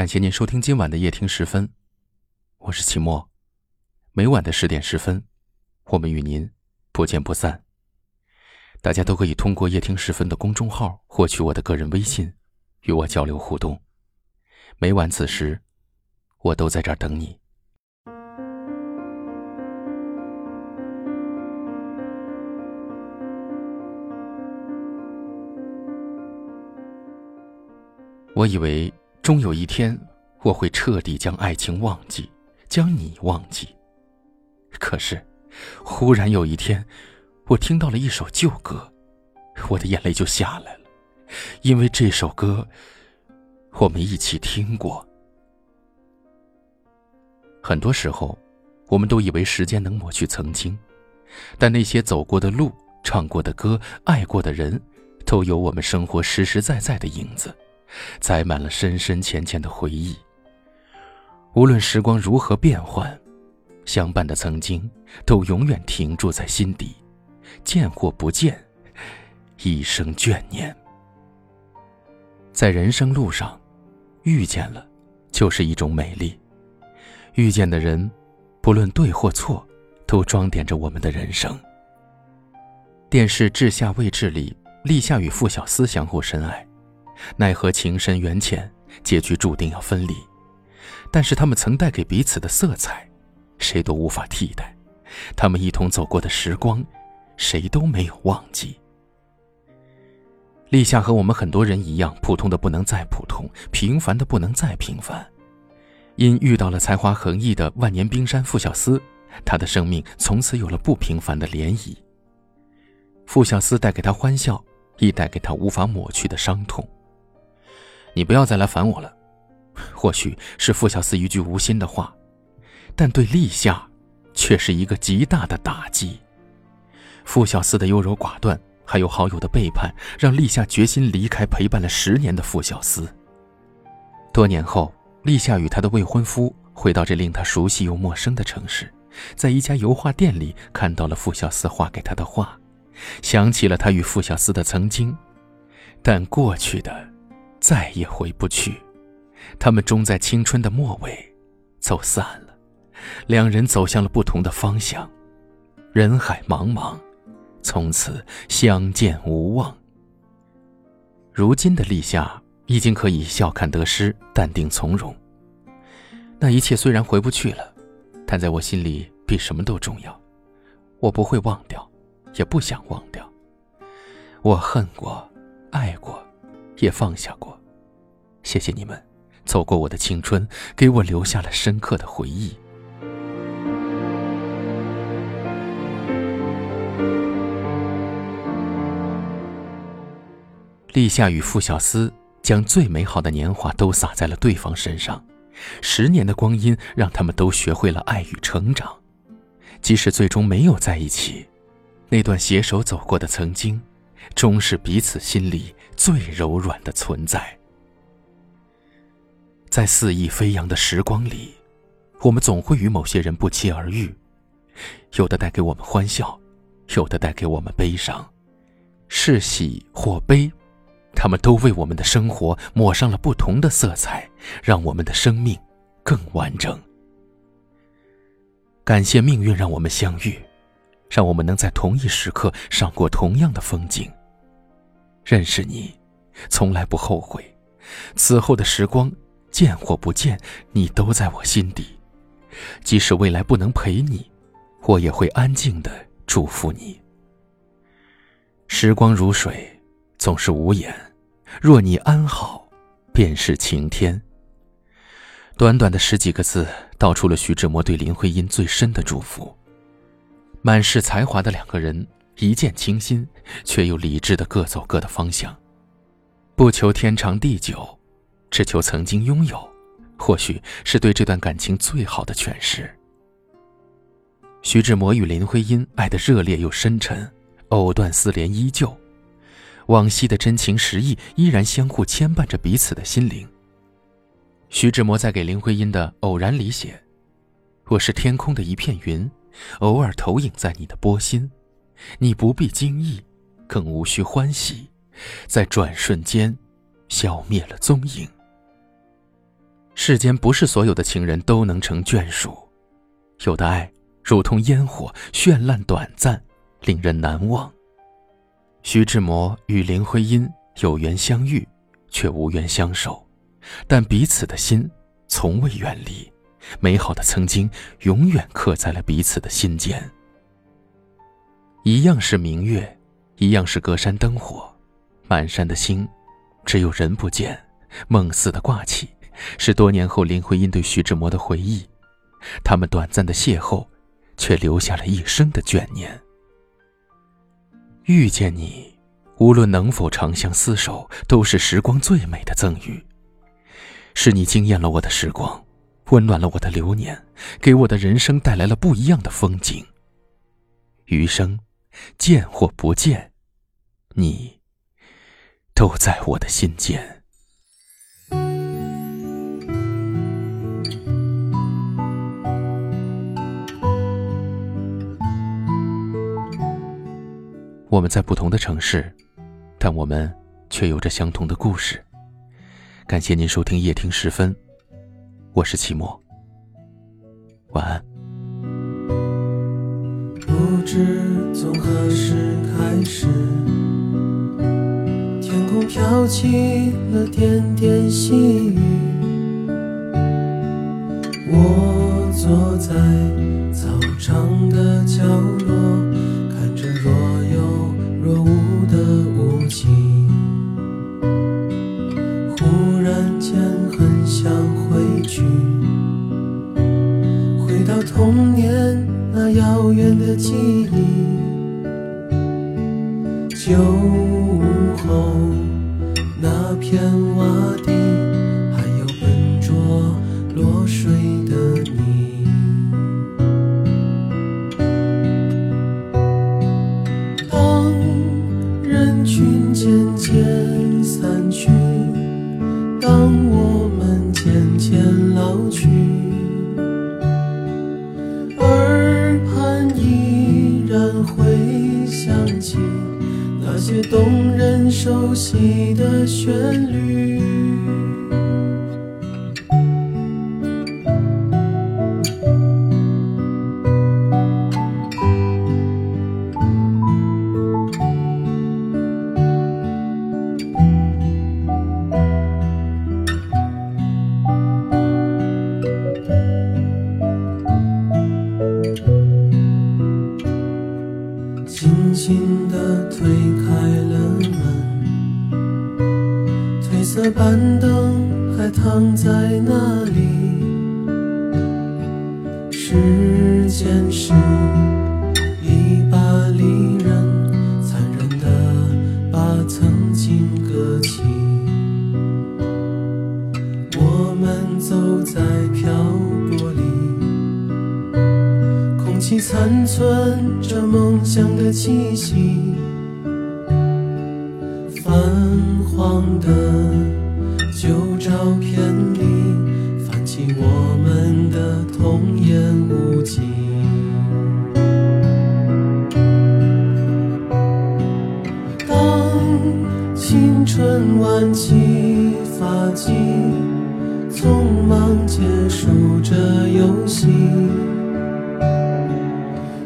感谢您收听今晚的夜听时分，我是齐墨。每晚的十点十分，我们与您不见不散。大家都可以通过夜听时分的公众号获取我的个人微信，与我交流互动。每晚此时，我都在这儿等你。我以为终有一天，我会彻底将爱情忘记，将你忘记。可是，忽然有一天，我听到了一首旧歌，我的眼泪就下来了，因为这首歌，我们一起听过。很多时候，我们都以为时间能抹去曾经，但那些走过的路、唱过的歌、爱过的人，都有我们生活实实在在的影子。载满了深深浅浅的回忆。无论时光如何变换，相伴的曾经都永远停驻在心底，见或不见，一生眷念。在人生路上，遇见了，就是一种美丽。遇见的人，不论对或错，都装点着我们的人生。电视《至下未至》里，立夏与傅小司相互深爱。奈何情深缘浅，结局注定要分离。但是他们曾带给彼此的色彩，谁都无法替代。他们一同走过的时光，谁都没有忘记。立夏和我们很多人一样，普通的不能再普通，平凡的不能再平凡。因遇到了才华横溢的万年冰山傅小司，他的生命从此有了不平凡的涟漪。傅小司带给他欢笑，亦带给他无法抹去的伤痛。你不要再来烦我了。或许是傅小司一句无心的话，但对立夏，却是一个极大的打击。傅小司的优柔寡断，还有好友的背叛，让立夏决心离开陪伴了十年的傅小司。多年后，立夏与她的未婚夫回到这令他熟悉又陌生的城市，在一家油画店里看到了傅小司画给他的画，想起了他与傅小司的曾经，但过去的。再也回不去，他们终在青春的末尾走散了，两人走向了不同的方向，人海茫茫，从此相见无望。如今的立夏已经可以笑看得失，淡定从容。那一切虽然回不去了，但在我心里比什么都重要。我不会忘掉，也不想忘掉。我恨过，爱过。也放下过，谢谢你们，走过我的青春，给我留下了深刻的回忆。立夏与傅小司将最美好的年华都洒在了对方身上，十年的光阴让他们都学会了爱与成长，即使最终没有在一起，那段携手走过的曾经。终是彼此心里最柔软的存在。在肆意飞扬的时光里，我们总会与某些人不期而遇，有的带给我们欢笑，有的带给我们悲伤，是喜或悲，他们都为我们的生活抹上了不同的色彩，让我们的生命更完整。感谢命运让我们相遇。让我们能在同一时刻赏过同样的风景。认识你，从来不后悔。此后的时光，见或不见，你都在我心底。即使未来不能陪你，我也会安静的祝福你。时光如水，总是无言。若你安好，便是晴天。短短的十几个字，道出了徐志摩对林徽因最深的祝福。满是才华的两个人，一见倾心，却又理智的各走各的方向，不求天长地久，只求曾经拥有，或许是对这段感情最好的诠释。徐志摩与林徽因爱的热烈又深沉，藕断丝连依旧，往昔的真情实意依然相互牵绊着彼此的心灵。徐志摩在给林徽因的《偶然》里写：“我是天空的一片云。”偶尔投影在你的波心，你不必惊异，更无需欢喜，在转瞬间消灭了踪影。世间不是所有的情人都能成眷属，有的爱如同烟火，绚烂短暂，令人难忘。徐志摩与林徽因有缘相遇，却无缘相守，但彼此的心从未远离，美好的曾经永远刻在了彼此的心间。一样是明月，一样是隔山灯火，满山的星，只有人不见，梦似的挂起，是多年后林徽因对徐志摩的回忆。他们短暂的邂逅，却留下了一生的眷念。遇见你，无论能否长相厮守，都是时光最美的赠予。是你惊艳了我的时光，温暖了我的流年，给我的人生带来了不一样的风景。余生，见或不见，你都在我的心间。我们在不同的城市，但我们却有着相同的故事。感谢您收听夜听时分，我是齐墨，晚安。不知从何时开始，天空飘起了点点细雨，我坐在操场的片瓦地，还有笨拙落水的你。当人群渐渐散去，当我们渐渐老去。耳畔依然会响起那些动熟悉的旋律。轻轻地推开了门，色板凳还躺在那里。时间是一把利刃，残忍地把曾经割弃。我们走在漂泊里。空气残存着梦想的气息，泛黄的旧照片里泛起我们的童言无忌。当青春挽起发髻，匆忙结束这游戏。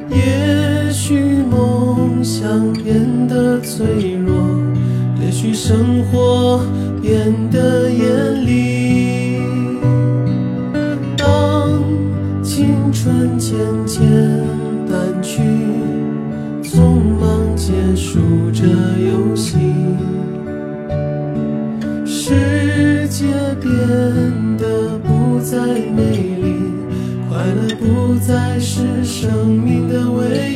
也许梦想变得脆弱，也许生活变得严厉。当青春渐渐淡去，匆忙结束这游戏，世界变得不再美丽。快乐不再是生命的唯一。